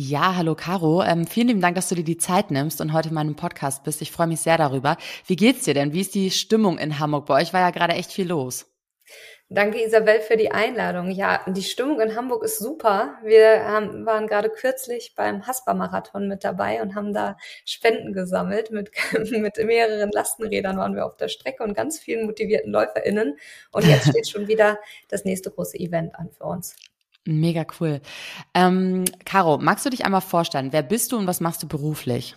Ja, hallo Caro. Ähm, vielen lieben Dank, dass du dir die Zeit nimmst und heute in meinem Podcast bist. Ich freue mich sehr darüber. Wie geht's dir denn? Wie ist die Stimmung in Hamburg? Bei euch war ja gerade echt viel los. Danke Isabel für die Einladung. Ja, die Stimmung in Hamburg ist super. Wir haben, waren gerade kürzlich beim Haspa-Marathon mit dabei und haben da Spenden gesammelt. Mit, mit mehreren Lastenrädern waren wir auf der Strecke und ganz vielen motivierten LäuferInnen. Und jetzt steht schon wieder das nächste große Event an für uns. Mega cool. Ähm, Caro, magst du dich einmal vorstellen? Wer bist du und was machst du beruflich?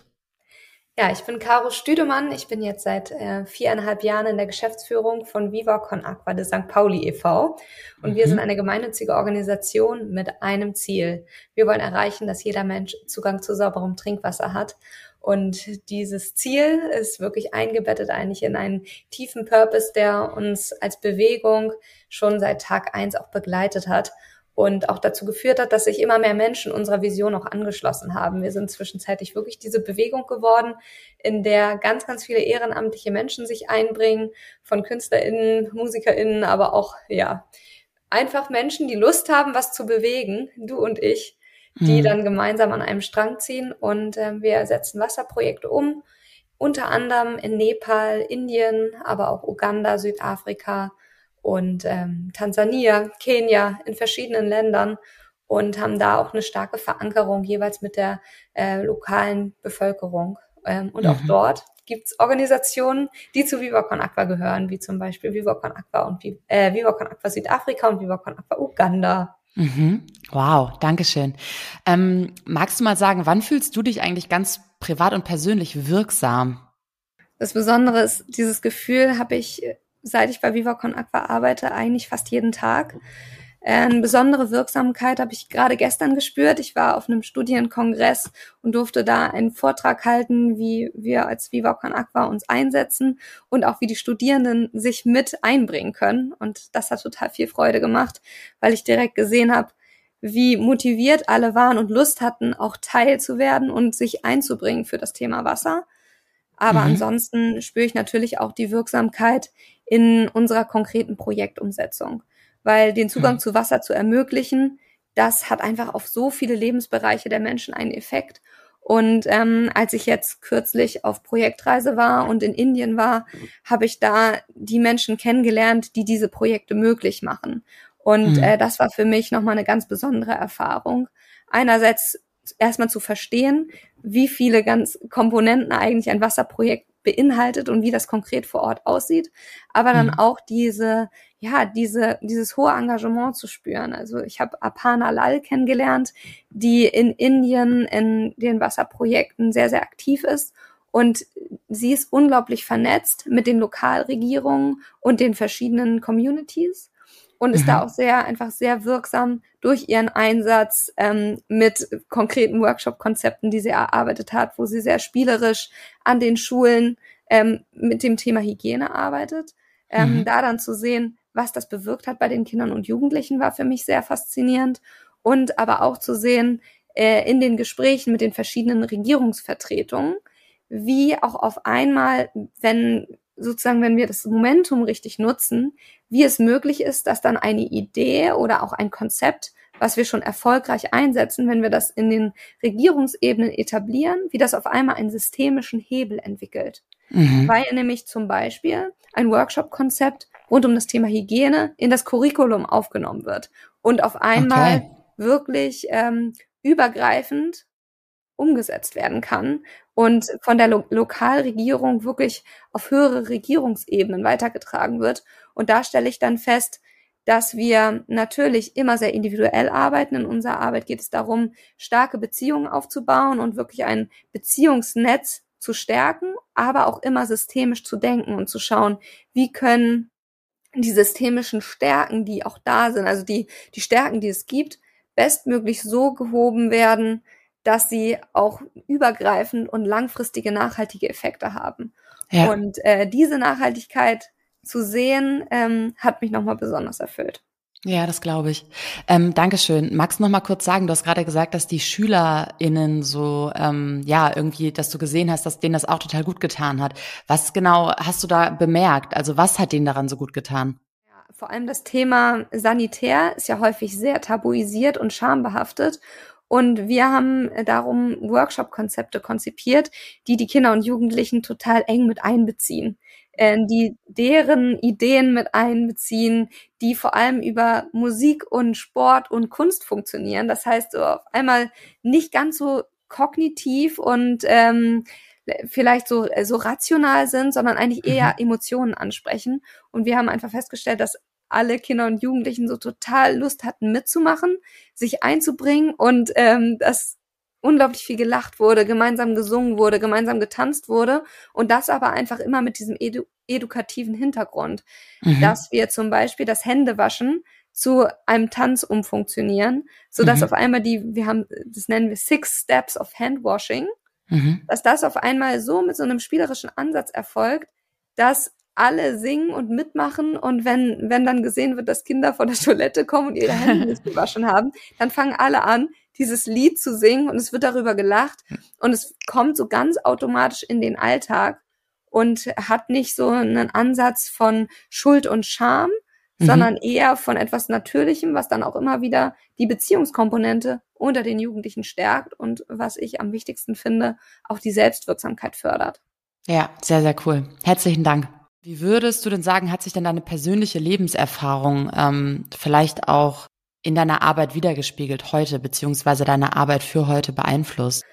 Ja, ich bin Caro Stüdemann. Ich bin jetzt seit äh, viereinhalb Jahren in der Geschäftsführung von Viva Con Aqua de St. Pauli e.V. Und mhm. wir sind eine gemeinnützige Organisation mit einem Ziel. Wir wollen erreichen, dass jeder Mensch Zugang zu sauberem Trinkwasser hat. Und dieses Ziel ist wirklich eingebettet eigentlich in einen tiefen Purpose, der uns als Bewegung schon seit Tag eins auch begleitet hat und auch dazu geführt hat, dass sich immer mehr Menschen unserer Vision auch angeschlossen haben. Wir sind zwischenzeitlich wirklich diese Bewegung geworden, in der ganz, ganz viele ehrenamtliche Menschen sich einbringen, von KünstlerInnen, MusikerInnen, aber auch, ja, einfach Menschen, die Lust haben, was zu bewegen, du und ich, die mhm. dann gemeinsam an einem Strang ziehen und äh, wir setzen Wasserprojekte um, unter anderem in Nepal, Indien, aber auch Uganda, Südafrika, und ähm, Tansania, Kenia, in verschiedenen Ländern und haben da auch eine starke Verankerung jeweils mit der äh, lokalen Bevölkerung. Ähm, und mhm. auch dort gibt's Organisationen, die zu Viva Con Aqua gehören, wie zum Beispiel Viva Con Aqua und äh, Viva Con Aqua Südafrika und Viva Con Aqua Uganda. Mhm. Wow, Dankeschön. Ähm, magst du mal sagen, wann fühlst du dich eigentlich ganz privat und persönlich wirksam? Das Besondere ist, dieses Gefühl habe ich seit ich bei Viva Con Aqua arbeite, eigentlich fast jeden Tag. Eine besondere Wirksamkeit habe ich gerade gestern gespürt. Ich war auf einem Studienkongress und durfte da einen Vortrag halten, wie wir als Viva Con Aqua uns einsetzen und auch wie die Studierenden sich mit einbringen können. Und das hat total viel Freude gemacht, weil ich direkt gesehen habe, wie motiviert alle waren und Lust hatten, auch Teil zu werden und sich einzubringen für das Thema Wasser. Aber mhm. ansonsten spüre ich natürlich auch die Wirksamkeit in unserer konkreten Projektumsetzung. Weil den Zugang mhm. zu Wasser zu ermöglichen, das hat einfach auf so viele Lebensbereiche der Menschen einen Effekt. Und ähm, als ich jetzt kürzlich auf Projektreise war und in Indien war, habe ich da die Menschen kennengelernt, die diese Projekte möglich machen. Und mhm. äh, das war für mich nochmal eine ganz besondere Erfahrung. Einerseits erstmal zu verstehen, wie viele ganz Komponenten eigentlich ein Wasserprojekt beinhaltet und wie das konkret vor Ort aussieht, aber dann mhm. auch diese, ja, diese, dieses hohe Engagement zu spüren. Also ich habe Apana Lal kennengelernt, die in Indien in den Wasserprojekten sehr, sehr aktiv ist und sie ist unglaublich vernetzt mit den Lokalregierungen und den verschiedenen Communities und ist mhm. da auch sehr, einfach sehr wirksam durch ihren Einsatz ähm, mit konkreten Workshop-Konzepten, die sie erarbeitet hat, wo sie sehr spielerisch an den Schulen ähm, mit dem Thema Hygiene arbeitet. Ähm, mhm. Da dann zu sehen, was das bewirkt hat bei den Kindern und Jugendlichen, war für mich sehr faszinierend. Und aber auch zu sehen, äh, in den Gesprächen mit den verschiedenen Regierungsvertretungen, wie auch auf einmal, wenn sozusagen, wenn wir das Momentum richtig nutzen, wie es möglich ist, dass dann eine Idee oder auch ein Konzept, was wir schon erfolgreich einsetzen, wenn wir das in den Regierungsebenen etablieren, wie das auf einmal einen systemischen Hebel entwickelt. Mhm. Weil nämlich zum Beispiel ein Workshop-Konzept rund um das Thema Hygiene in das Curriculum aufgenommen wird und auf einmal okay. wirklich ähm, übergreifend umgesetzt werden kann und von der Lo Lokalregierung wirklich auf höhere Regierungsebenen weitergetragen wird. Und da stelle ich dann fest, dass wir natürlich immer sehr individuell arbeiten. In unserer Arbeit geht es darum, starke Beziehungen aufzubauen und wirklich ein Beziehungsnetz zu stärken, aber auch immer systemisch zu denken und zu schauen, wie können die systemischen Stärken, die auch da sind, also die, die Stärken, die es gibt, bestmöglich so gehoben werden, dass sie auch übergreifend und langfristige nachhaltige Effekte haben. Ja. Und äh, diese Nachhaltigkeit zu sehen, ähm, hat mich nochmal besonders erfüllt. Ja, das glaube ich. Ähm, Dankeschön. Magst du noch mal kurz sagen, du hast gerade gesagt, dass die SchülerInnen so, ähm, ja, irgendwie, dass du gesehen hast, dass denen das auch total gut getan hat. Was genau hast du da bemerkt? Also was hat denen daran so gut getan? Ja, vor allem das Thema Sanitär ist ja häufig sehr tabuisiert und schambehaftet. Und wir haben darum Workshop-Konzepte konzipiert, die die Kinder und Jugendlichen total eng mit einbeziehen äh, die deren Ideen mit einbeziehen, die vor allem über Musik und Sport und Kunst funktionieren. Das heißt, so auf einmal nicht ganz so kognitiv und ähm, vielleicht so, so rational sind, sondern eigentlich eher mhm. Emotionen ansprechen. Und wir haben einfach festgestellt, dass alle Kinder und Jugendlichen so total Lust hatten mitzumachen, sich einzubringen und ähm, das unglaublich viel gelacht wurde, gemeinsam gesungen wurde, gemeinsam getanzt wurde und das aber einfach immer mit diesem edu edukativen Hintergrund, mhm. dass wir zum Beispiel das Händewaschen zu einem Tanz umfunktionieren, so dass mhm. auf einmal die, wir haben, das nennen wir Six Steps of Handwashing, mhm. dass das auf einmal so mit so einem spielerischen Ansatz erfolgt, dass alle singen und mitmachen und wenn, wenn dann gesehen wird, dass Kinder von der Toilette kommen und ihre Hände nicht gewaschen haben, dann fangen alle an, dieses Lied zu singen und es wird darüber gelacht und es kommt so ganz automatisch in den Alltag und hat nicht so einen Ansatz von Schuld und Scham, mhm. sondern eher von etwas Natürlichem, was dann auch immer wieder die Beziehungskomponente unter den Jugendlichen stärkt und was ich am wichtigsten finde, auch die Selbstwirksamkeit fördert. Ja, sehr, sehr cool. Herzlichen Dank. Wie würdest du denn sagen, hat sich denn deine persönliche Lebenserfahrung ähm, vielleicht auch in deiner Arbeit wiedergespiegelt heute, beziehungsweise deine Arbeit für heute beeinflusst?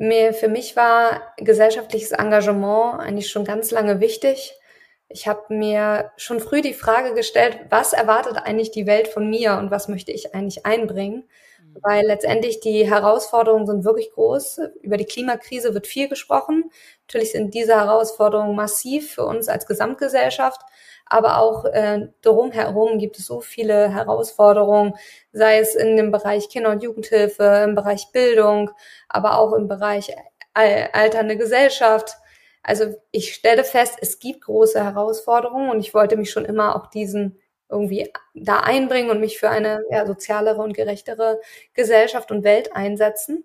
Mir, für mich war gesellschaftliches Engagement eigentlich schon ganz lange wichtig. Ich habe mir schon früh die Frage gestellt, was erwartet eigentlich die Welt von mir und was möchte ich eigentlich einbringen? Weil letztendlich die Herausforderungen sind wirklich groß. Über die Klimakrise wird viel gesprochen. Natürlich sind diese Herausforderungen massiv für uns als Gesamtgesellschaft aber auch äh, drumherum gibt es so viele Herausforderungen, sei es in dem Bereich Kinder- und Jugendhilfe, im Bereich Bildung, aber auch im Bereich alternde Gesellschaft. Also ich stelle fest, es gibt große Herausforderungen und ich wollte mich schon immer auch diesen irgendwie da einbringen und mich für eine ja, sozialere und gerechtere Gesellschaft und Welt einsetzen.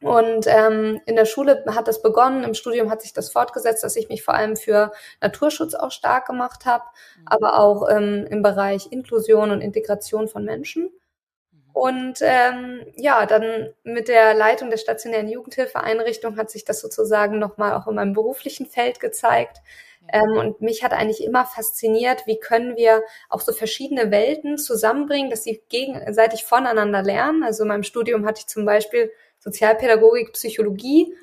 Und ähm, in der Schule hat das begonnen, im Studium hat sich das fortgesetzt, dass ich mich vor allem für Naturschutz auch stark gemacht habe, mhm. aber auch ähm, im Bereich Inklusion und Integration von Menschen. Und ähm, ja, dann mit der Leitung der stationären Jugendhilfeeinrichtung hat sich das sozusagen nochmal auch in meinem beruflichen Feld gezeigt. Ähm, und mich hat eigentlich immer fasziniert, wie können wir auch so verschiedene Welten zusammenbringen, dass sie gegenseitig voneinander lernen. Also in meinem Studium hatte ich zum Beispiel Sozialpädagogik, Psychologie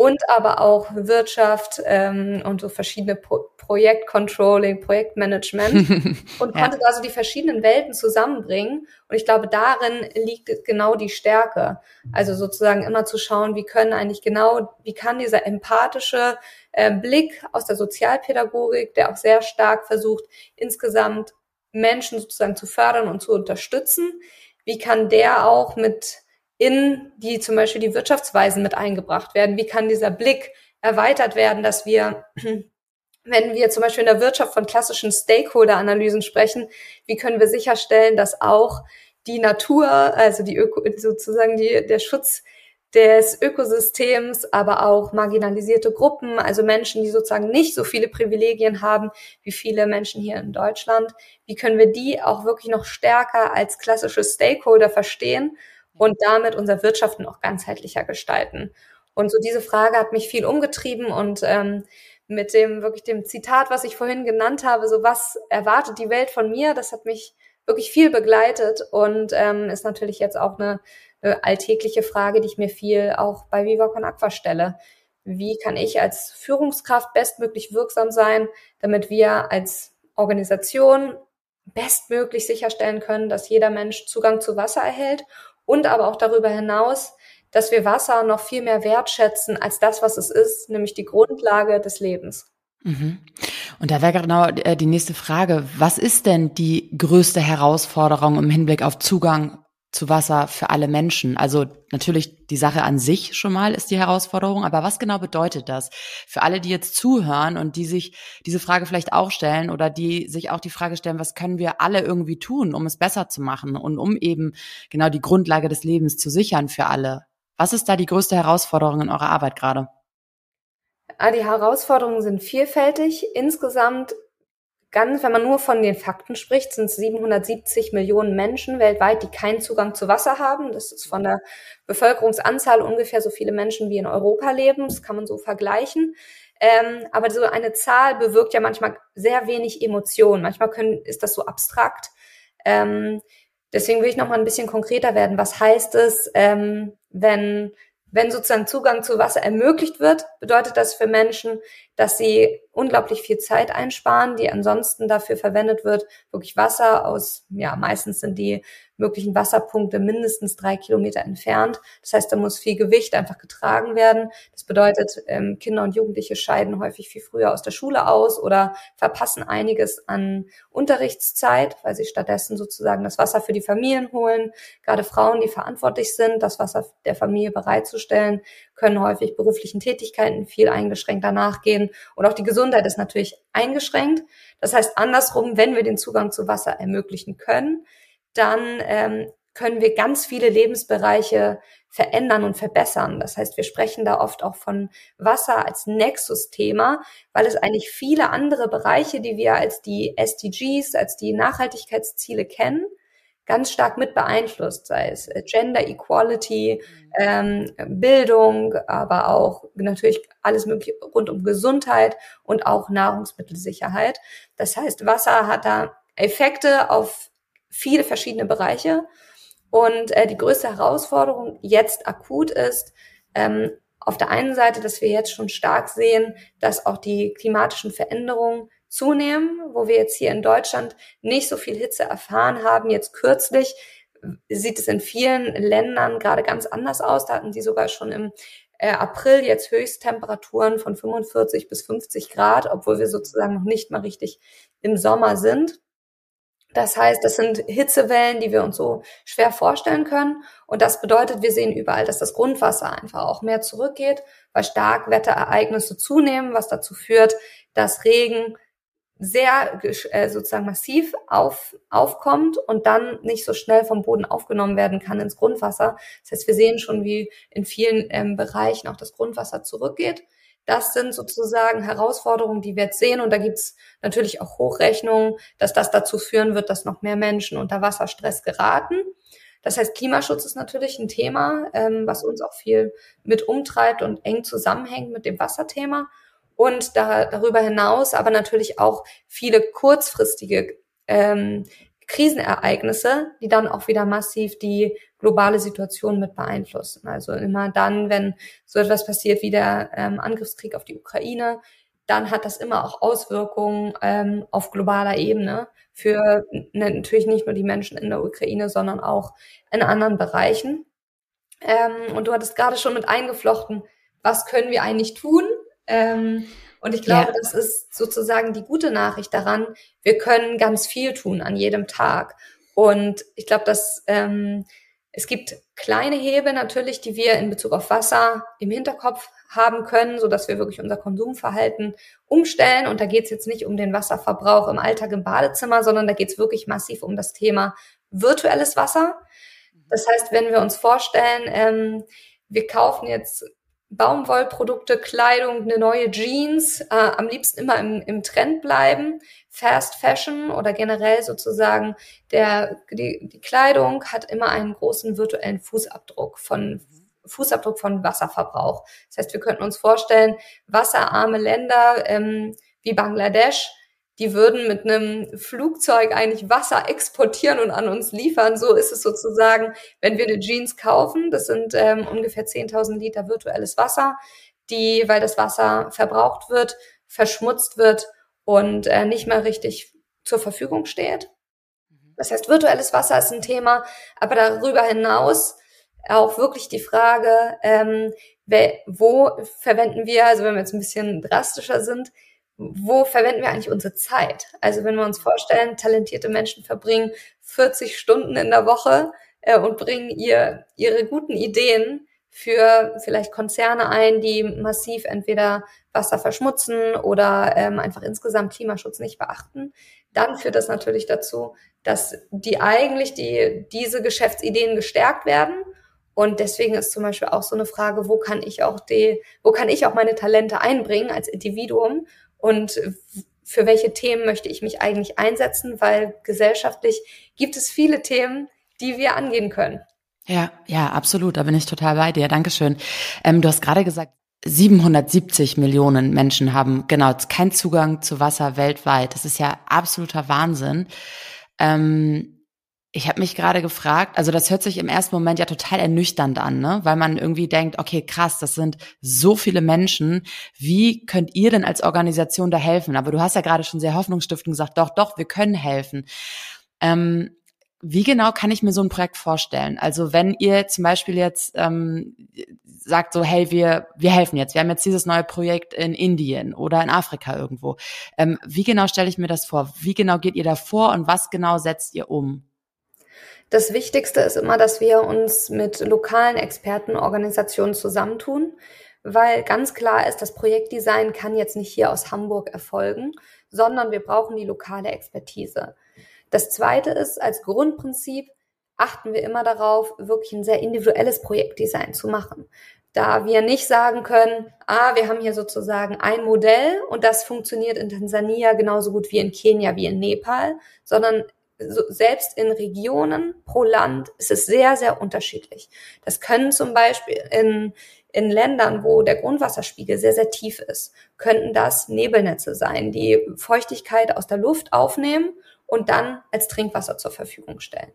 und aber auch Wirtschaft ähm, und so verschiedene Pro Projektcontrolling, Projektmanagement und ja. konnte also die verschiedenen Welten zusammenbringen. Und ich glaube, darin liegt genau die Stärke. Also sozusagen immer zu schauen, wie können eigentlich genau, wie kann dieser empathische äh, Blick aus der Sozialpädagogik, der auch sehr stark versucht, insgesamt Menschen sozusagen zu fördern und zu unterstützen, wie kann der auch mit in die zum Beispiel die Wirtschaftsweisen mit eingebracht werden? Wie kann dieser Blick erweitert werden, dass wir, wenn wir zum Beispiel in der Wirtschaft von klassischen Stakeholder-Analysen sprechen, wie können wir sicherstellen, dass auch die Natur, also die Öko, sozusagen die, der Schutz des Ökosystems, aber auch marginalisierte Gruppen, also Menschen, die sozusagen nicht so viele Privilegien haben wie viele Menschen hier in Deutschland. Wie können wir die auch wirklich noch stärker als klassische Stakeholder verstehen und damit unser Wirtschaften auch ganzheitlicher gestalten. Und so diese Frage hat mich viel umgetrieben und ähm, mit dem wirklich dem Zitat, was ich vorhin genannt habe, so was erwartet die Welt von mir, das hat mich wirklich viel begleitet und ähm, ist natürlich jetzt auch eine, eine alltägliche Frage, die ich mir viel auch bei Viva Con Aqua stelle. Wie kann ich als Führungskraft bestmöglich wirksam sein, damit wir als Organisation bestmöglich sicherstellen können, dass jeder Mensch Zugang zu Wasser erhält und aber auch darüber hinaus, dass wir Wasser noch viel mehr wertschätzen als das, was es ist, nämlich die Grundlage des Lebens. Mhm. Und da wäre genau äh, die nächste Frage. Was ist denn die größte Herausforderung im Hinblick auf Zugang zu Wasser für alle Menschen? Also natürlich die Sache an sich schon mal ist die Herausforderung, aber was genau bedeutet das für alle, die jetzt zuhören und die sich diese Frage vielleicht auch stellen oder die sich auch die Frage stellen, was können wir alle irgendwie tun, um es besser zu machen und um eben genau die Grundlage des Lebens zu sichern für alle? Was ist da die größte Herausforderung in eurer Arbeit gerade? Ah, die Herausforderungen sind vielfältig. Insgesamt ganz, wenn man nur von den Fakten spricht, sind es 770 Millionen Menschen weltweit, die keinen Zugang zu Wasser haben. Das ist von der Bevölkerungsanzahl ungefähr so viele Menschen wie in Europa leben. Das kann man so vergleichen. Ähm, aber so eine Zahl bewirkt ja manchmal sehr wenig Emotionen. Manchmal können, ist das so abstrakt. Ähm, deswegen will ich noch mal ein bisschen konkreter werden. Was heißt es, ähm, wenn wenn sozusagen Zugang zu Wasser ermöglicht wird, bedeutet das für Menschen, dass sie unglaublich viel Zeit einsparen, die ansonsten dafür verwendet wird, wirklich Wasser aus, ja, meistens sind die möglichen Wasserpunkte mindestens drei Kilometer entfernt. Das heißt, da muss viel Gewicht einfach getragen werden. Das bedeutet, ähm, Kinder und Jugendliche scheiden häufig viel früher aus der Schule aus oder verpassen einiges an Unterrichtszeit, weil sie stattdessen sozusagen das Wasser für die Familien holen. Gerade Frauen, die verantwortlich sind, das Wasser der Familie bereitzustellen, können häufig beruflichen Tätigkeiten viel eingeschränkter nachgehen und auch die Gesundheit ist natürlich eingeschränkt. Das heißt andersrum, wenn wir den Zugang zu Wasser ermöglichen können, dann ähm, können wir ganz viele Lebensbereiche verändern und verbessern. Das heißt, wir sprechen da oft auch von Wasser als Nexus-Thema, weil es eigentlich viele andere Bereiche, die wir als die SDGs, als die Nachhaltigkeitsziele kennen, ganz stark mit beeinflusst, sei es äh, Gender Equality, ähm, Bildung, aber auch natürlich alles mögliche rund um Gesundheit und auch Nahrungsmittelsicherheit. Das heißt, Wasser hat da Effekte auf viele verschiedene Bereiche. Und äh, die größte Herausforderung jetzt akut ist, ähm, auf der einen Seite, dass wir jetzt schon stark sehen, dass auch die klimatischen Veränderungen zunehmen, wo wir jetzt hier in Deutschland nicht so viel Hitze erfahren haben. Jetzt kürzlich sieht es in vielen Ländern gerade ganz anders aus. Da hatten sie sogar schon im äh, April jetzt Höchsttemperaturen von 45 bis 50 Grad, obwohl wir sozusagen noch nicht mal richtig im Sommer sind. Das heißt, das sind Hitzewellen, die wir uns so schwer vorstellen können. Und das bedeutet, wir sehen überall, dass das Grundwasser einfach auch mehr zurückgeht, weil Starkwetterereignisse zunehmen, was dazu führt, dass Regen sehr äh, sozusagen massiv auf, aufkommt und dann nicht so schnell vom Boden aufgenommen werden kann ins Grundwasser. Das heißt, wir sehen schon, wie in vielen ähm, Bereichen auch das Grundwasser zurückgeht. Das sind sozusagen Herausforderungen, die wir jetzt sehen. Und da gibt's natürlich auch Hochrechnungen, dass das dazu führen wird, dass noch mehr Menschen unter Wasserstress geraten. Das heißt, Klimaschutz ist natürlich ein Thema, ähm, was uns auch viel mit umtreibt und eng zusammenhängt mit dem Wasserthema. Und da, darüber hinaus aber natürlich auch viele kurzfristige ähm, Krisenereignisse, die dann auch wieder massiv die globale Situation mit beeinflussen. Also immer dann, wenn so etwas passiert wie der ähm, Angriffskrieg auf die Ukraine, dann hat das immer auch Auswirkungen ähm, auf globaler Ebene für natürlich nicht nur die Menschen in der Ukraine, sondern auch in anderen Bereichen. Ähm, und du hattest gerade schon mit eingeflochten, was können wir eigentlich tun? Ähm, und ich glaube, ja. das ist sozusagen die gute Nachricht daran. Wir können ganz viel tun an jedem Tag. Und ich glaube, dass ähm, es gibt kleine Hebel natürlich, die wir in Bezug auf Wasser im Hinterkopf haben können, so dass wir wirklich unser Konsumverhalten umstellen. Und da geht es jetzt nicht um den Wasserverbrauch im Alltag im Badezimmer, sondern da geht es wirklich massiv um das Thema virtuelles Wasser. Das heißt, wenn wir uns vorstellen, ähm, wir kaufen jetzt Baumwollprodukte, Kleidung, eine neue Jeans, äh, am liebsten immer im, im Trend bleiben. Fast Fashion oder generell sozusagen der, die, die Kleidung hat immer einen großen virtuellen Fußabdruck von Fußabdruck von Wasserverbrauch. Das heißt, wir könnten uns vorstellen, wasserarme Länder ähm, wie Bangladesch die würden mit einem Flugzeug eigentlich Wasser exportieren und an uns liefern. So ist es sozusagen, wenn wir eine Jeans kaufen. Das sind ähm, ungefähr 10.000 Liter virtuelles Wasser, die, weil das Wasser verbraucht wird, verschmutzt wird und äh, nicht mehr richtig zur Verfügung steht. Das heißt, virtuelles Wasser ist ein Thema, aber darüber hinaus auch wirklich die Frage, ähm, wo verwenden wir, also wenn wir jetzt ein bisschen drastischer sind, wo verwenden wir eigentlich unsere Zeit? Also wenn wir uns vorstellen, talentierte Menschen verbringen 40 Stunden in der Woche äh, und bringen ihr ihre guten Ideen für vielleicht Konzerne ein, die massiv entweder Wasser verschmutzen oder ähm, einfach insgesamt Klimaschutz nicht beachten, dann führt das natürlich dazu, dass die eigentlich die, diese Geschäftsideen gestärkt werden. Und deswegen ist zum Beispiel auch so eine Frage, wo kann ich auch die, wo kann ich auch meine Talente einbringen als Individuum und für welche Themen möchte ich mich eigentlich einsetzen, weil gesellschaftlich gibt es viele Themen, die wir angehen können. Ja, ja, absolut. Da bin ich total bei dir. Dankeschön. Ähm, du hast gerade gesagt, 770 Millionen Menschen haben genau keinen Zugang zu Wasser weltweit. Das ist ja absoluter Wahnsinn. Ähm, ich habe mich gerade gefragt, also das hört sich im ersten Moment ja total ernüchternd an, ne? weil man irgendwie denkt, okay, krass, das sind so viele Menschen. Wie könnt ihr denn als Organisation da helfen? Aber du hast ja gerade schon sehr hoffnungsstiftend gesagt, doch, doch, wir können helfen. Ähm, wie genau kann ich mir so ein Projekt vorstellen? Also wenn ihr zum Beispiel jetzt ähm, sagt so, hey, wir, wir helfen jetzt, wir haben jetzt dieses neue Projekt in Indien oder in Afrika irgendwo. Ähm, wie genau stelle ich mir das vor? Wie genau geht ihr da vor und was genau setzt ihr um? Das Wichtigste ist immer, dass wir uns mit lokalen Expertenorganisationen zusammentun, weil ganz klar ist, das Projektdesign kann jetzt nicht hier aus Hamburg erfolgen, sondern wir brauchen die lokale Expertise. Das zweite ist, als Grundprinzip achten wir immer darauf, wirklich ein sehr individuelles Projektdesign zu machen. Da wir nicht sagen können, ah, wir haben hier sozusagen ein Modell und das funktioniert in Tansania genauso gut wie in Kenia, wie in Nepal, sondern so, selbst in Regionen pro Land ist es sehr, sehr unterschiedlich. Das können zum Beispiel in, in Ländern, wo der Grundwasserspiegel sehr, sehr tief ist, könnten das Nebelnetze sein, die Feuchtigkeit aus der Luft aufnehmen und dann als Trinkwasser zur Verfügung stellen.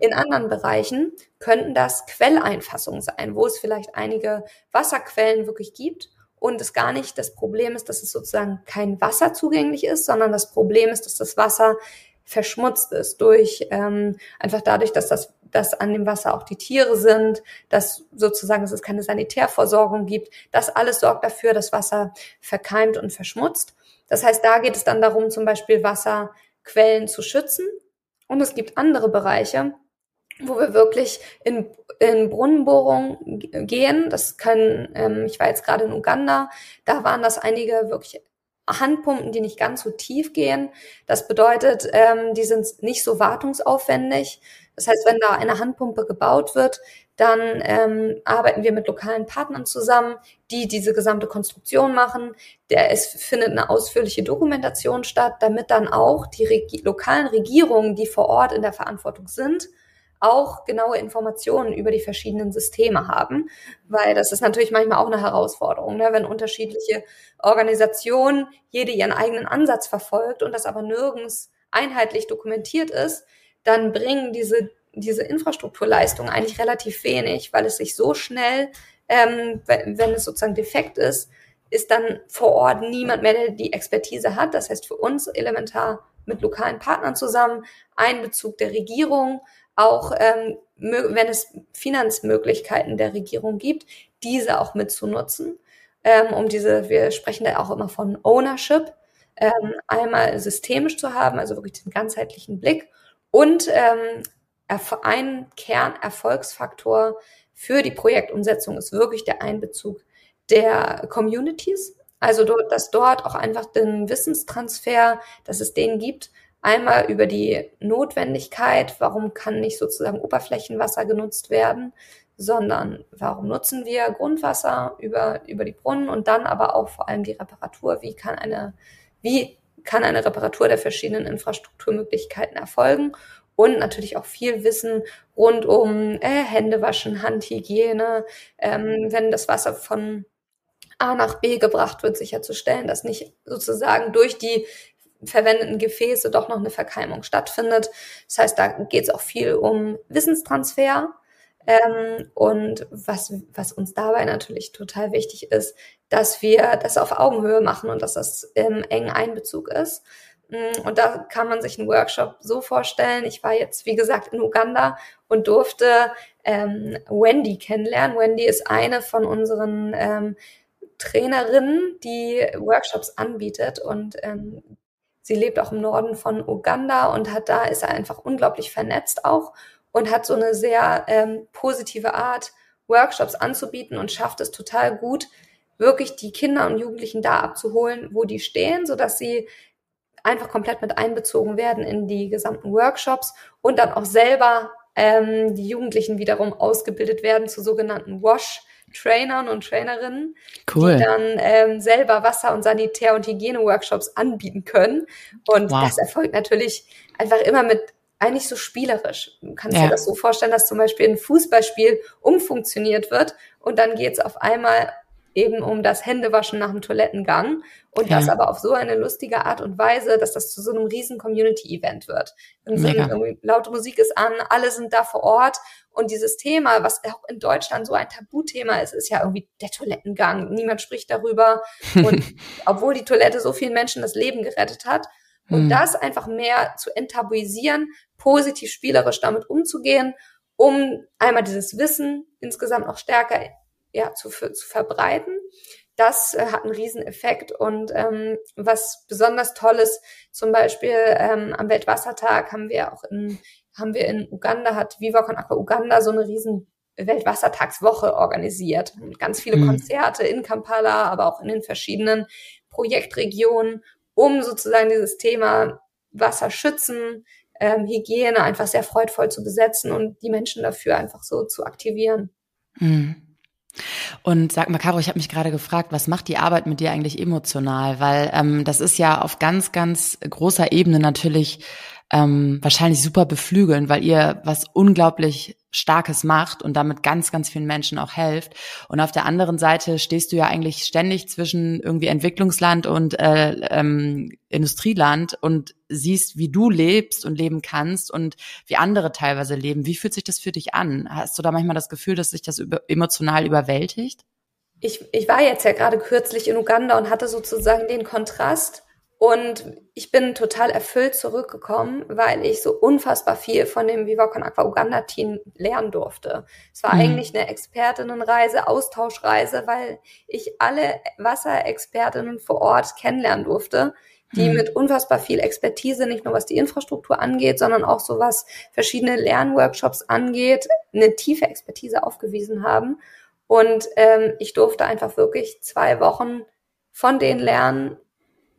In anderen Bereichen könnten das Quelleinfassungen sein, wo es vielleicht einige Wasserquellen wirklich gibt und es gar nicht das Problem ist, dass es sozusagen kein Wasser zugänglich ist, sondern das Problem ist, dass das Wasser verschmutzt ist durch ähm, einfach dadurch, dass das dass an dem Wasser auch die Tiere sind, dass sozusagen dass es keine Sanitärversorgung gibt. Das alles sorgt dafür, dass Wasser verkeimt und verschmutzt. Das heißt, da geht es dann darum, zum Beispiel Wasser Quellen zu schützen. Und es gibt andere Bereiche, wo wir wirklich in, in Brunnenbohrungen gehen. Das können, ähm, ich war jetzt gerade in Uganda, da waren das einige wirklich Handpumpen, die nicht ganz so tief gehen. Das bedeutet, ähm, die sind nicht so wartungsaufwendig. Das heißt, wenn da eine Handpumpe gebaut wird, dann ähm, arbeiten wir mit lokalen Partnern zusammen, die diese gesamte Konstruktion machen. Der, es findet eine ausführliche Dokumentation statt, damit dann auch die Regi lokalen Regierungen, die vor Ort in der Verantwortung sind, auch genaue Informationen über die verschiedenen Systeme haben, weil das ist natürlich manchmal auch eine Herausforderung, ne? wenn unterschiedliche Organisationen jede ihren eigenen Ansatz verfolgt und das aber nirgends einheitlich dokumentiert ist, dann bringen diese, diese Infrastrukturleistungen eigentlich relativ wenig, weil es sich so schnell, ähm, wenn es sozusagen defekt ist, ist dann vor Ort niemand mehr, der die Expertise hat. Das heißt für uns elementar mit lokalen Partnern zusammen, Einbezug der Regierung, auch ähm, wenn es Finanzmöglichkeiten der Regierung gibt, diese auch mitzunutzen, ähm, um diese, wir sprechen da auch immer von Ownership, ähm, einmal systemisch zu haben, also wirklich den ganzheitlichen Blick und ähm, ein Kernerfolgsfaktor für die Projektumsetzung ist wirklich der Einbezug der Communities. Also dort, dass dort auch einfach den Wissenstransfer, dass es den gibt, einmal über die Notwendigkeit, warum kann nicht sozusagen Oberflächenwasser genutzt werden, sondern warum nutzen wir Grundwasser über, über die Brunnen und dann aber auch vor allem die Reparatur, wie kann eine, wie kann eine Reparatur der verschiedenen Infrastrukturmöglichkeiten erfolgen? Und natürlich auch viel Wissen rund um äh, Händewaschen, Handhygiene, ähm, wenn das Wasser von A nach B gebracht wird, sicherzustellen, dass nicht sozusagen durch die verwendeten Gefäße doch noch eine Verkeimung stattfindet. Das heißt, da geht es auch viel um Wissenstransfer. Ähm, und was, was uns dabei natürlich total wichtig ist, dass wir das auf Augenhöhe machen und dass das im engen Einbezug ist. Mm, und da kann man sich einen Workshop so vorstellen. Ich war jetzt, wie gesagt, in Uganda und durfte ähm, Wendy kennenlernen. Wendy ist eine von unseren ähm, Trainerinnen, die Workshops anbietet und ähm, sie lebt auch im Norden von Uganda und hat da ist er einfach unglaublich vernetzt auch und hat so eine sehr ähm, positive Art, Workshops anzubieten und schafft es total gut, wirklich die Kinder und Jugendlichen da abzuholen, wo die stehen, so dass sie einfach komplett mit einbezogen werden in die gesamten Workshops und dann auch selber ähm, die Jugendlichen wiederum ausgebildet werden zu sogenannten Wash Trainern und Trainerinnen, cool. die dann ähm, selber Wasser- und Sanitär- und Hygiene-Workshops anbieten können. Und wow. das erfolgt natürlich einfach immer mit eigentlich so spielerisch. Du kannst ja. dir das so vorstellen, dass zum Beispiel ein Fußballspiel umfunktioniert wird und dann geht es auf einmal eben um das Händewaschen nach dem Toilettengang und ja. das aber auf so eine lustige Art und Weise, dass das zu so einem riesen Community-Event wird. Im Sinne, laute Musik ist an, alle sind da vor Ort und dieses Thema, was auch in Deutschland so ein Tabuthema ist, ist ja irgendwie der Toilettengang. Niemand spricht darüber und obwohl die Toilette so vielen Menschen das Leben gerettet hat, und mhm. das einfach mehr zu enttabuisieren, positiv spielerisch damit umzugehen, um einmal dieses Wissen insgesamt noch stärker ja, zu, zu verbreiten. Das äh, hat einen Rieseneffekt und ähm, was besonders toll ist, zum Beispiel ähm, am Weltwassertag haben wir auch in, haben wir in Uganda, hat Viva Con Aqua Uganda so eine riesen Weltwassertagswoche organisiert. Ganz viele mhm. Konzerte in Kampala, aber auch in den verschiedenen Projektregionen, um sozusagen dieses Thema Wasser schützen, ähm, Hygiene einfach sehr freudvoll zu besetzen und die Menschen dafür einfach so zu aktivieren. Mhm. Und sag mal, Caro, ich habe mich gerade gefragt, was macht die Arbeit mit dir eigentlich emotional? Weil ähm, das ist ja auf ganz, ganz großer Ebene natürlich ähm, wahrscheinlich super beflügeln, weil ihr was unglaublich Starkes macht und damit ganz, ganz vielen Menschen auch helft. Und auf der anderen Seite stehst du ja eigentlich ständig zwischen irgendwie Entwicklungsland und äh, ähm, Industrieland und siehst, wie du lebst und leben kannst und wie andere teilweise leben. Wie fühlt sich das für dich an? Hast du da manchmal das Gefühl, dass sich das über, emotional überwältigt? Ich, ich war jetzt ja gerade kürzlich in Uganda und hatte sozusagen den Kontrast und ich bin total erfüllt zurückgekommen, weil ich so unfassbar viel von dem Viva Con Aqua Uganda Team lernen durfte. Es war mhm. eigentlich eine Expertinnenreise, Austauschreise, weil ich alle Wasserexpertinnen vor Ort kennenlernen durfte, die mhm. mit unfassbar viel Expertise, nicht nur was die Infrastruktur angeht, sondern auch so was verschiedene Lernworkshops angeht, eine tiefe Expertise aufgewiesen haben. Und ähm, ich durfte einfach wirklich zwei Wochen von denen lernen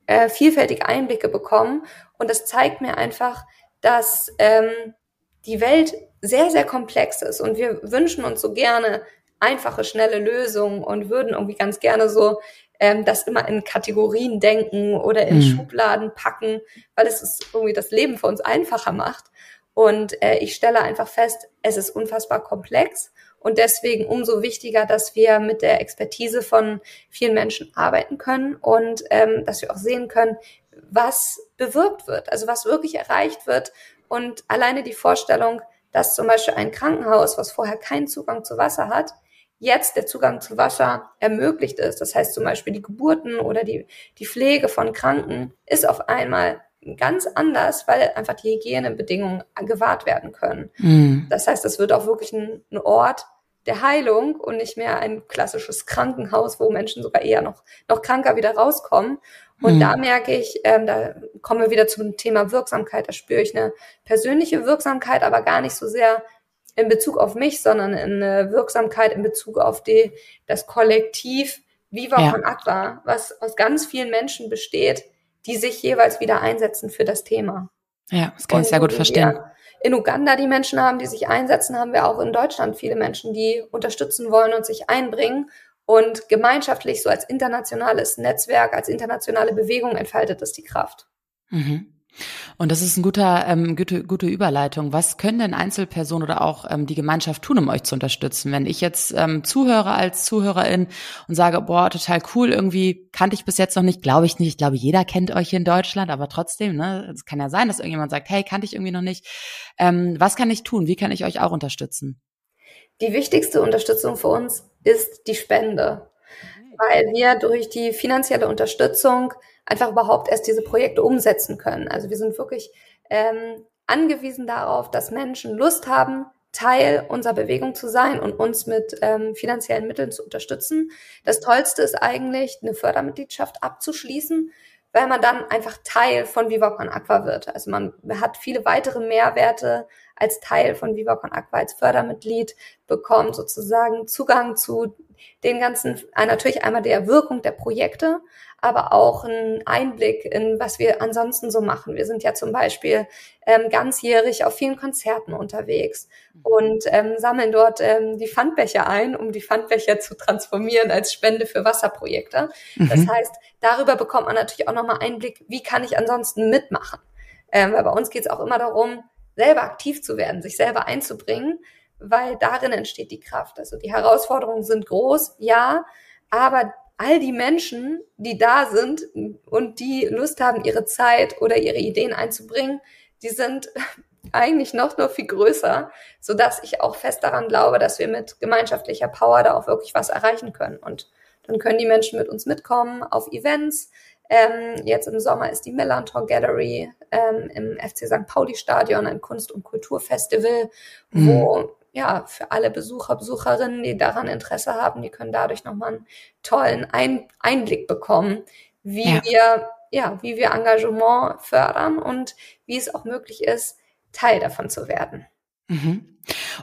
äh, vielfältige Einblicke bekommen. Und das zeigt mir einfach, dass ähm, die Welt sehr, sehr komplex ist. Und wir wünschen uns so gerne einfache, schnelle Lösungen und würden irgendwie ganz gerne so ähm, das immer in Kategorien denken oder in mhm. Schubladen packen, weil es ist irgendwie das Leben für uns einfacher macht. Und äh, ich stelle einfach fest, es ist unfassbar komplex und deswegen umso wichtiger, dass wir mit der Expertise von vielen Menschen arbeiten können und ähm, dass wir auch sehen können, was bewirkt wird, also was wirklich erreicht wird. Und alleine die Vorstellung, dass zum Beispiel ein Krankenhaus, was vorher keinen Zugang zu Wasser hat, jetzt der Zugang zu Wasser ermöglicht ist. Das heißt zum Beispiel die Geburten oder die, die Pflege von Kranken ist auf einmal ganz anders, weil einfach die Hygienebedingungen gewahrt werden können. Mhm. Das heißt, es wird auch wirklich ein, ein, Ort der Heilung und nicht mehr ein klassisches Krankenhaus, wo Menschen sogar eher noch, noch kranker wieder rauskommen. Und mhm. da merke ich, ähm, da kommen wir wieder zum Thema Wirksamkeit. Da spüre ich eine persönliche Wirksamkeit, aber gar nicht so sehr in Bezug auf mich, sondern eine Wirksamkeit in Bezug auf die, das Kollektiv Viva ja. von Aqua, was aus ganz vielen Menschen besteht, die sich jeweils wieder einsetzen für das Thema. Ja, das kann ich sehr gut verstehen. In Uganda die Menschen haben, die sich einsetzen, haben wir auch in Deutschland viele Menschen, die unterstützen wollen und sich einbringen. Und gemeinschaftlich, so als internationales Netzwerk, als internationale Bewegung entfaltet es die Kraft. Mhm. Und das ist ein guter, ähm, gute, gute Überleitung. Was können denn Einzelpersonen oder auch ähm, die Gemeinschaft tun, um euch zu unterstützen? Wenn ich jetzt ähm, zuhöre als Zuhörerin und sage, boah, total cool, irgendwie kannte ich bis jetzt noch nicht, glaube ich nicht. Ich glaube, jeder kennt euch hier in Deutschland, aber trotzdem, ne, es kann ja sein, dass irgendjemand sagt, hey, kannte ich irgendwie noch nicht. Ähm, was kann ich tun? Wie kann ich euch auch unterstützen? Die wichtigste Unterstützung für uns ist die Spende, weil wir durch die finanzielle Unterstützung einfach überhaupt erst diese Projekte umsetzen können. Also wir sind wirklich ähm, angewiesen darauf, dass Menschen Lust haben, Teil unserer Bewegung zu sein und uns mit ähm, finanziellen Mitteln zu unterstützen. Das Tollste ist eigentlich, eine Fördermitgliedschaft abzuschließen, weil man dann einfach Teil von Viva Con Aqua wird. Also man hat viele weitere Mehrwerte als Teil von Viva Con Aqua als Fördermitglied, bekommt sozusagen Zugang zu den ganzen, äh, natürlich einmal der Wirkung der Projekte, aber auch einen Einblick in, was wir ansonsten so machen. Wir sind ja zum Beispiel ähm, ganzjährig auf vielen Konzerten unterwegs und ähm, sammeln dort ähm, die Pfandbecher ein, um die Pfandbecher zu transformieren als Spende für Wasserprojekte. Mhm. Das heißt, darüber bekommt man natürlich auch nochmal Einblick, wie kann ich ansonsten mitmachen. Ähm, weil bei uns geht es auch immer darum, selber aktiv zu werden, sich selber einzubringen, weil darin entsteht die Kraft. Also die Herausforderungen sind groß, ja, aber all die Menschen, die da sind und die Lust haben, ihre Zeit oder ihre Ideen einzubringen, die sind eigentlich noch nur viel größer, so dass ich auch fest daran glaube, dass wir mit gemeinschaftlicher Power da auch wirklich was erreichen können. Und dann können die Menschen mit uns mitkommen auf Events. Ähm, jetzt im Sommer ist die Melanton Gallery ähm, im FC St. Pauli Stadion ein Kunst- und Kulturfestival, mhm. wo ja, für alle Besucher, Besucherinnen, die daran Interesse haben, die können dadurch nochmal einen tollen Ein Einblick bekommen, wie ja. wir, ja, wie wir Engagement fördern und wie es auch möglich ist, Teil davon zu werden. Mhm.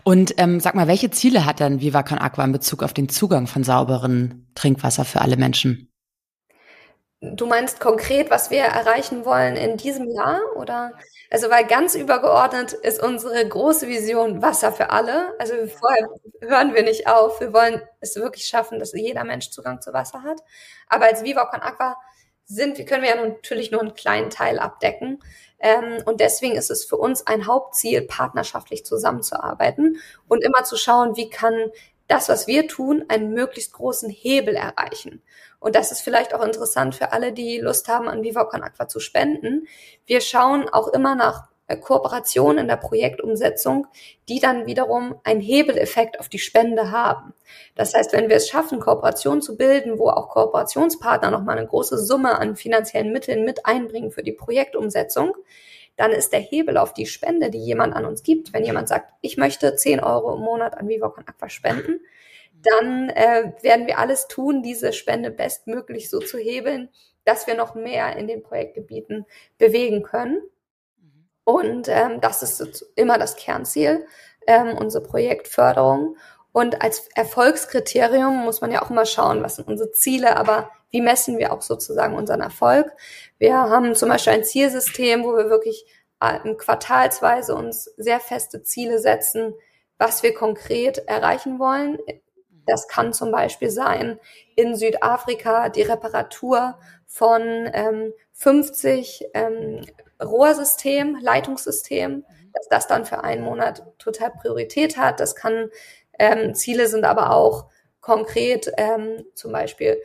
Und ähm, sag mal, welche Ziele hat denn Viva Con Aqua in Bezug auf den Zugang von sauberen Trinkwasser für alle Menschen? Du meinst konkret, was wir erreichen wollen in diesem Jahr, oder? Also, weil ganz übergeordnet ist unsere große Vision Wasser für alle. Also vorher hören wir nicht auf. Wir wollen es wirklich schaffen, dass jeder Mensch Zugang zu Wasser hat. Aber als Viva Con Aqua sind, können wir ja natürlich nur einen kleinen Teil abdecken. Ähm, und deswegen ist es für uns ein Hauptziel, partnerschaftlich zusammenzuarbeiten und immer zu schauen, wie kann das, was wir tun, einen möglichst großen Hebel erreichen. Und das ist vielleicht auch interessant für alle, die Lust haben, an Viva Aqua zu spenden. Wir schauen auch immer nach äh, Kooperationen in der Projektumsetzung, die dann wiederum einen Hebeleffekt auf die Spende haben. Das heißt, wenn wir es schaffen, Kooperationen zu bilden, wo auch Kooperationspartner nochmal eine große Summe an finanziellen Mitteln mit einbringen für die Projektumsetzung, dann ist der Hebel auf die Spende, die jemand an uns gibt, wenn jemand sagt, ich möchte 10 Euro im Monat an Viva Con Aqua spenden, dann äh, werden wir alles tun, diese Spende bestmöglich so zu hebeln, dass wir noch mehr in den Projektgebieten bewegen können. Und ähm, das ist immer das Kernziel, ähm, unsere Projektförderung. Und als Erfolgskriterium muss man ja auch immer schauen, was sind unsere Ziele, aber wie messen wir auch sozusagen unseren Erfolg? Wir haben zum Beispiel ein Zielsystem, wo wir wirklich äh, quartalsweise uns sehr feste Ziele setzen, was wir konkret erreichen wollen. Das kann zum Beispiel sein, in Südafrika die Reparatur von ähm, 50 ähm, Rohrsystem, Leitungssystem, dass das dann für einen Monat total Priorität hat. Das kann, ähm, Ziele sind aber auch konkret ähm, zum Beispiel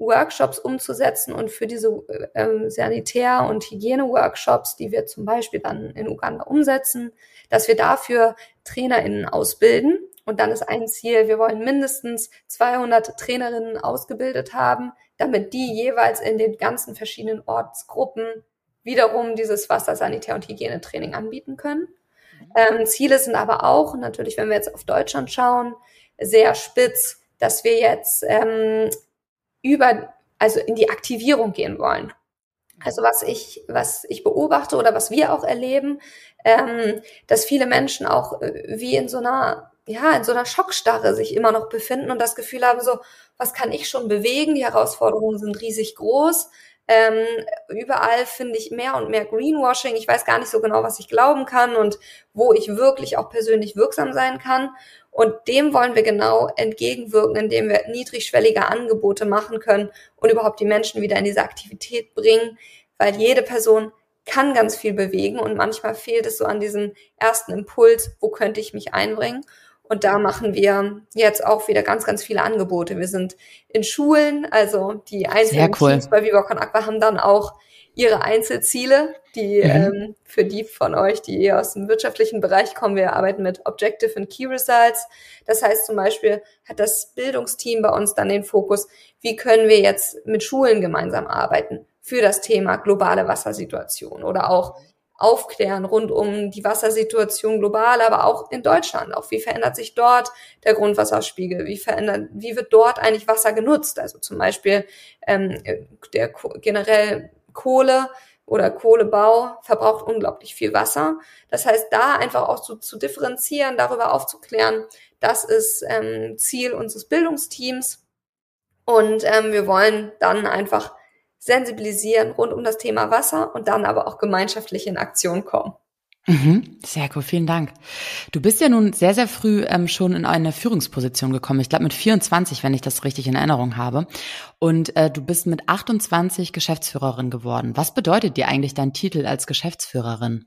Workshops umzusetzen und für diese ähm, Sanitär- und Hygiene-Workshops, die wir zum Beispiel dann in Uganda umsetzen, dass wir dafür TrainerInnen ausbilden. Und dann ist ein Ziel, wir wollen mindestens 200 Trainerinnen ausgebildet haben, damit die jeweils in den ganzen verschiedenen Ortsgruppen wiederum dieses Wasser-, Sanitär- und Hygienetraining anbieten können. Ähm, Ziele sind aber auch, natürlich, wenn wir jetzt auf Deutschland schauen, sehr spitz, dass wir jetzt ähm, über, also in die Aktivierung gehen wollen. Also was ich, was ich beobachte oder was wir auch erleben, ähm, dass viele Menschen auch äh, wie in so einer, ja, in so einer Schockstarre sich immer noch befinden und das Gefühl haben, so, was kann ich schon bewegen? Die Herausforderungen sind riesig groß. Ähm, überall finde ich mehr und mehr Greenwashing. Ich weiß gar nicht so genau, was ich glauben kann und wo ich wirklich auch persönlich wirksam sein kann. Und dem wollen wir genau entgegenwirken, indem wir niedrigschwellige Angebote machen können und überhaupt die Menschen wieder in diese Aktivität bringen, weil jede Person kann ganz viel bewegen und manchmal fehlt es so an diesem ersten Impuls, wo könnte ich mich einbringen. Und da machen wir jetzt auch wieder ganz, ganz viele Angebote. Wir sind in Schulen, also die einzelnen cool. Teams bei Viva Con Aqua haben dann auch ihre Einzelziele, die mhm. ähm, für die von euch, die eher aus dem wirtschaftlichen Bereich kommen, wir arbeiten mit Objective and Key Results. Das heißt zum Beispiel hat das Bildungsteam bei uns dann den Fokus, wie können wir jetzt mit Schulen gemeinsam arbeiten für das Thema globale Wassersituation oder auch aufklären rund um die Wassersituation global, aber auch in Deutschland. Auch wie verändert sich dort der Grundwasserspiegel? Wie verändert, wie wird dort eigentlich Wasser genutzt? Also zum Beispiel ähm, der generell Kohle oder Kohlebau verbraucht unglaublich viel Wasser. Das heißt, da einfach auch zu, zu differenzieren, darüber aufzuklären, das ist ähm, Ziel unseres Bildungsteams. Und ähm, wir wollen dann einfach sensibilisieren rund um das Thema Wasser und dann aber auch gemeinschaftlich in Aktion kommen. Mhm, sehr cool, vielen Dank. Du bist ja nun sehr, sehr früh ähm, schon in eine Führungsposition gekommen. Ich glaube mit 24, wenn ich das richtig in Erinnerung habe. Und äh, du bist mit 28 Geschäftsführerin geworden. Was bedeutet dir eigentlich dein Titel als Geschäftsführerin?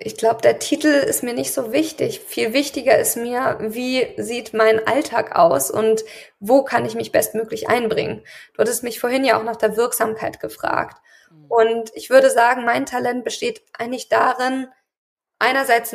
Ich glaube, der Titel ist mir nicht so wichtig. Viel wichtiger ist mir, wie sieht mein Alltag aus und wo kann ich mich bestmöglich einbringen. Du hattest mich vorhin ja auch nach der Wirksamkeit gefragt. Mhm. Und ich würde sagen, mein Talent besteht eigentlich darin, einerseits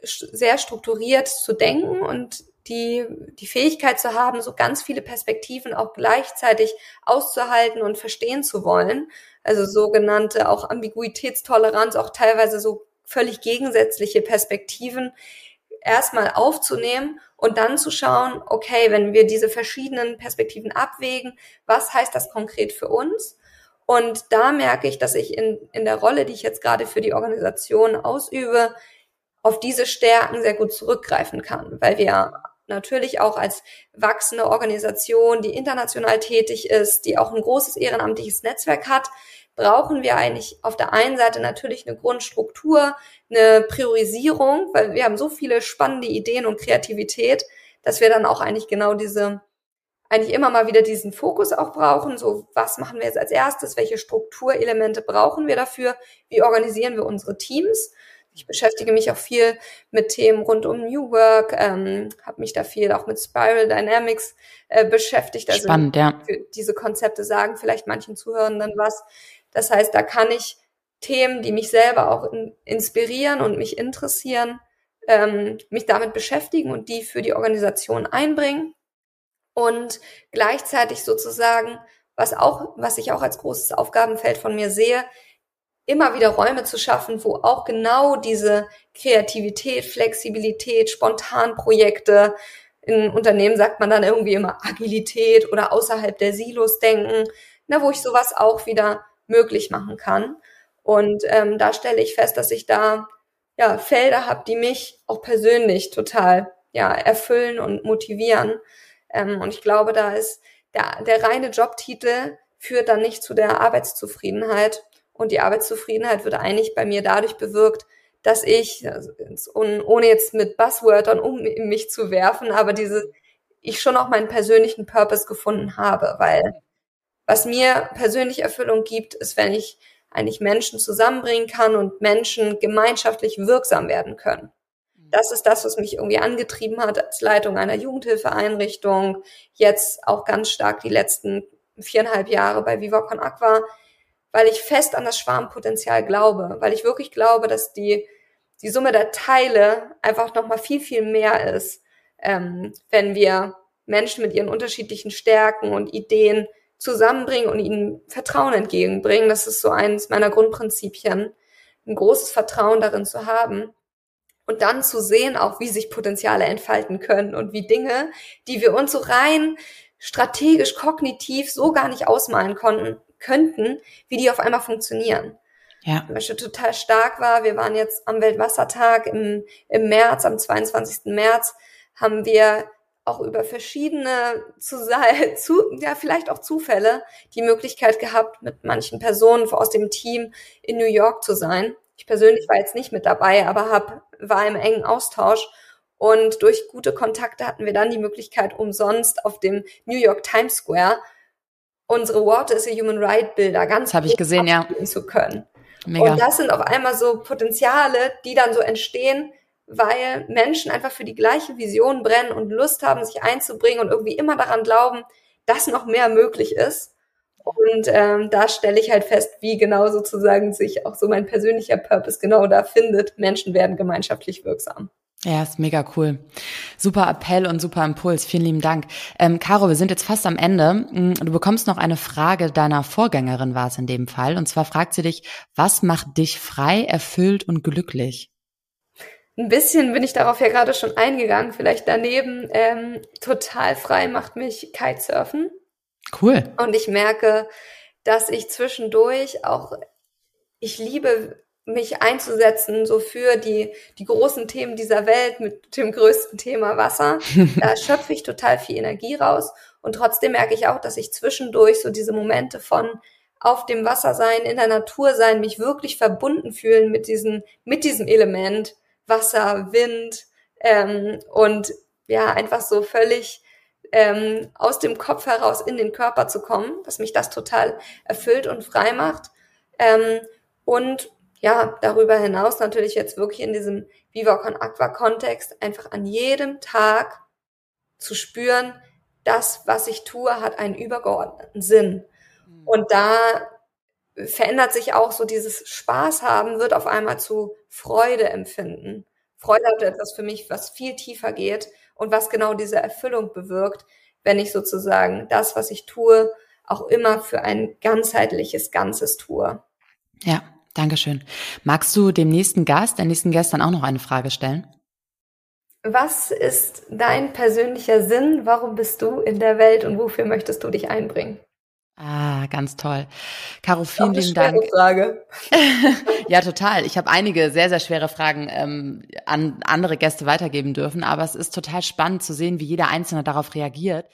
sehr strukturiert zu denken und die, die Fähigkeit zu haben, so ganz viele Perspektiven auch gleichzeitig auszuhalten und verstehen zu wollen. Also sogenannte auch Ambiguitätstoleranz, auch teilweise so völlig gegensätzliche Perspektiven erstmal aufzunehmen und dann zu schauen, okay, wenn wir diese verschiedenen Perspektiven abwägen, was heißt das konkret für uns? Und da merke ich, dass ich in, in der Rolle, die ich jetzt gerade für die Organisation ausübe, auf diese Stärken sehr gut zurückgreifen kann, weil wir natürlich auch als wachsende Organisation, die international tätig ist, die auch ein großes ehrenamtliches Netzwerk hat, brauchen wir eigentlich auf der einen Seite natürlich eine Grundstruktur, eine Priorisierung, weil wir haben so viele spannende Ideen und Kreativität, dass wir dann auch eigentlich genau diese, eigentlich immer mal wieder diesen Fokus auch brauchen. So, was machen wir jetzt als erstes? Welche Strukturelemente brauchen wir dafür? Wie organisieren wir unsere Teams? Ich beschäftige mich auch viel mit Themen rund um New Work, ähm, habe mich da viel auch mit Spiral Dynamics äh, beschäftigt. Also Spannend, ja. Diese Konzepte sagen vielleicht manchen Zuhörenden was. Das heißt, da kann ich Themen, die mich selber auch in, inspirieren und mich interessieren, ähm, mich damit beschäftigen und die für die Organisation einbringen. Und gleichzeitig sozusagen, was auch, was ich auch als großes Aufgabenfeld von mir sehe, immer wieder Räume zu schaffen, wo auch genau diese Kreativität, Flexibilität, Spontanprojekte, in Unternehmen sagt man dann irgendwie immer Agilität oder außerhalb der Silos denken, na, wo ich sowas auch wieder möglich machen kann. Und ähm, da stelle ich fest, dass ich da ja Felder habe, die mich auch persönlich total ja erfüllen und motivieren. Ähm, und ich glaube, da ist der, der reine Jobtitel führt dann nicht zu der Arbeitszufriedenheit. Und die Arbeitszufriedenheit wird eigentlich bei mir dadurch bewirkt, dass ich, also, ohne jetzt mit Buzzwörtern um mich zu werfen, aber diese, ich schon auch meinen persönlichen Purpose gefunden habe, weil was mir persönlich Erfüllung gibt, ist, wenn ich eigentlich Menschen zusammenbringen kann und Menschen gemeinschaftlich wirksam werden können. Das ist das, was mich irgendwie angetrieben hat als Leitung einer Jugendhilfeeinrichtung. Jetzt auch ganz stark die letzten viereinhalb Jahre bei Viva Con Aqua, weil ich fest an das Schwarmpotenzial glaube, weil ich wirklich glaube, dass die, die Summe der Teile einfach nochmal viel, viel mehr ist, ähm, wenn wir Menschen mit ihren unterschiedlichen Stärken und Ideen zusammenbringen und ihnen Vertrauen entgegenbringen. Das ist so eines meiner Grundprinzipien, ein großes Vertrauen darin zu haben und dann zu sehen, auch wie sich Potenziale entfalten können und wie Dinge, die wir uns so rein strategisch, kognitiv so gar nicht ausmalen konnten, könnten, wie die auf einmal funktionieren. Ja. Zum Beispiel total stark war, wir waren jetzt am Weltwassertag im, im März, am 22. März, haben wir auch über verschiedene zu, zu, ja vielleicht auch Zufälle die Möglichkeit gehabt, mit manchen Personen aus dem Team in New York zu sein. Ich persönlich war jetzt nicht mit dabei, aber hab, war im engen Austausch und durch gute Kontakte hatten wir dann die Möglichkeit, umsonst auf dem New York Times Square unsere Water is a Human Right Bilder ganz habe ich gesehen, ja, zu können. Mega. Und das sind auf einmal so Potenziale, die dann so entstehen, weil Menschen einfach für die gleiche Vision brennen und Lust haben, sich einzubringen und irgendwie immer daran glauben, dass noch mehr möglich ist. Und ähm, da stelle ich halt fest, wie genau sozusagen sich auch so mein persönlicher Purpose genau da findet. Menschen werden gemeinschaftlich wirksam. Ja, ist mega cool. Super Appell und super Impuls. Vielen lieben Dank. Ähm, Caro, wir sind jetzt fast am Ende. Mm, du bekommst noch eine Frage deiner Vorgängerin war es in dem Fall. Und zwar fragt sie dich, was macht dich frei, erfüllt und glücklich? Ein bisschen bin ich darauf ja gerade schon eingegangen, vielleicht daneben. Ähm, total frei macht mich Kitesurfen. Cool. Und ich merke, dass ich zwischendurch auch, ich liebe mich einzusetzen, so für die, die großen Themen dieser Welt mit dem größten Thema Wasser. Da schöpfe ich total viel Energie raus. Und trotzdem merke ich auch, dass ich zwischendurch so diese Momente von auf dem Wasser sein, in der Natur sein, mich wirklich verbunden fühlen mit diesem, mit diesem Element Wasser, Wind ähm, und ja, einfach so völlig ähm, aus dem Kopf heraus in den Körper zu kommen, dass mich das total erfüllt und frei macht. Ähm, und ja, darüber hinaus natürlich jetzt wirklich in diesem Viva Con Aqua Kontext einfach an jedem Tag zu spüren, das, was ich tue, hat einen übergeordneten Sinn. Mhm. Und da verändert sich auch so dieses Spaß haben, wird auf einmal zu Freude empfinden. Freude hat etwas für mich, was viel tiefer geht und was genau diese Erfüllung bewirkt, wenn ich sozusagen das, was ich tue, auch immer für ein ganzheitliches Ganzes tue. Ja, Dankeschön. Magst du dem nächsten Gast, der nächsten Gästen auch noch eine Frage stellen? Was ist dein persönlicher Sinn? Warum bist du in der Welt und wofür möchtest du dich einbringen? Ah, ganz toll. Caro, vielen lieben Dank. Frage. ja, total. Ich habe einige sehr, sehr schwere Fragen ähm, an andere Gäste weitergeben dürfen, aber es ist total spannend zu sehen, wie jeder Einzelne darauf reagiert.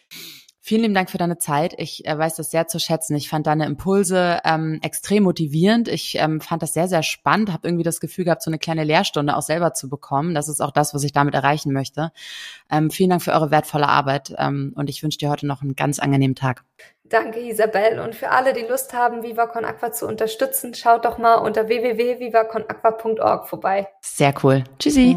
Vielen lieben Dank für deine Zeit. Ich äh, weiß das sehr zu schätzen. Ich fand deine Impulse ähm, extrem motivierend. Ich ähm, fand das sehr, sehr spannend. Habe irgendwie das Gefühl gehabt, so eine kleine Lehrstunde auch selber zu bekommen. Das ist auch das, was ich damit erreichen möchte. Ähm, vielen Dank für eure wertvolle Arbeit ähm, und ich wünsche dir heute noch einen ganz angenehmen Tag. Danke, Isabel. Und für alle, die Lust haben, Viva Con Aqua zu unterstützen, schaut doch mal unter www.vivaconaqua.org vorbei. Sehr cool. Tschüssi.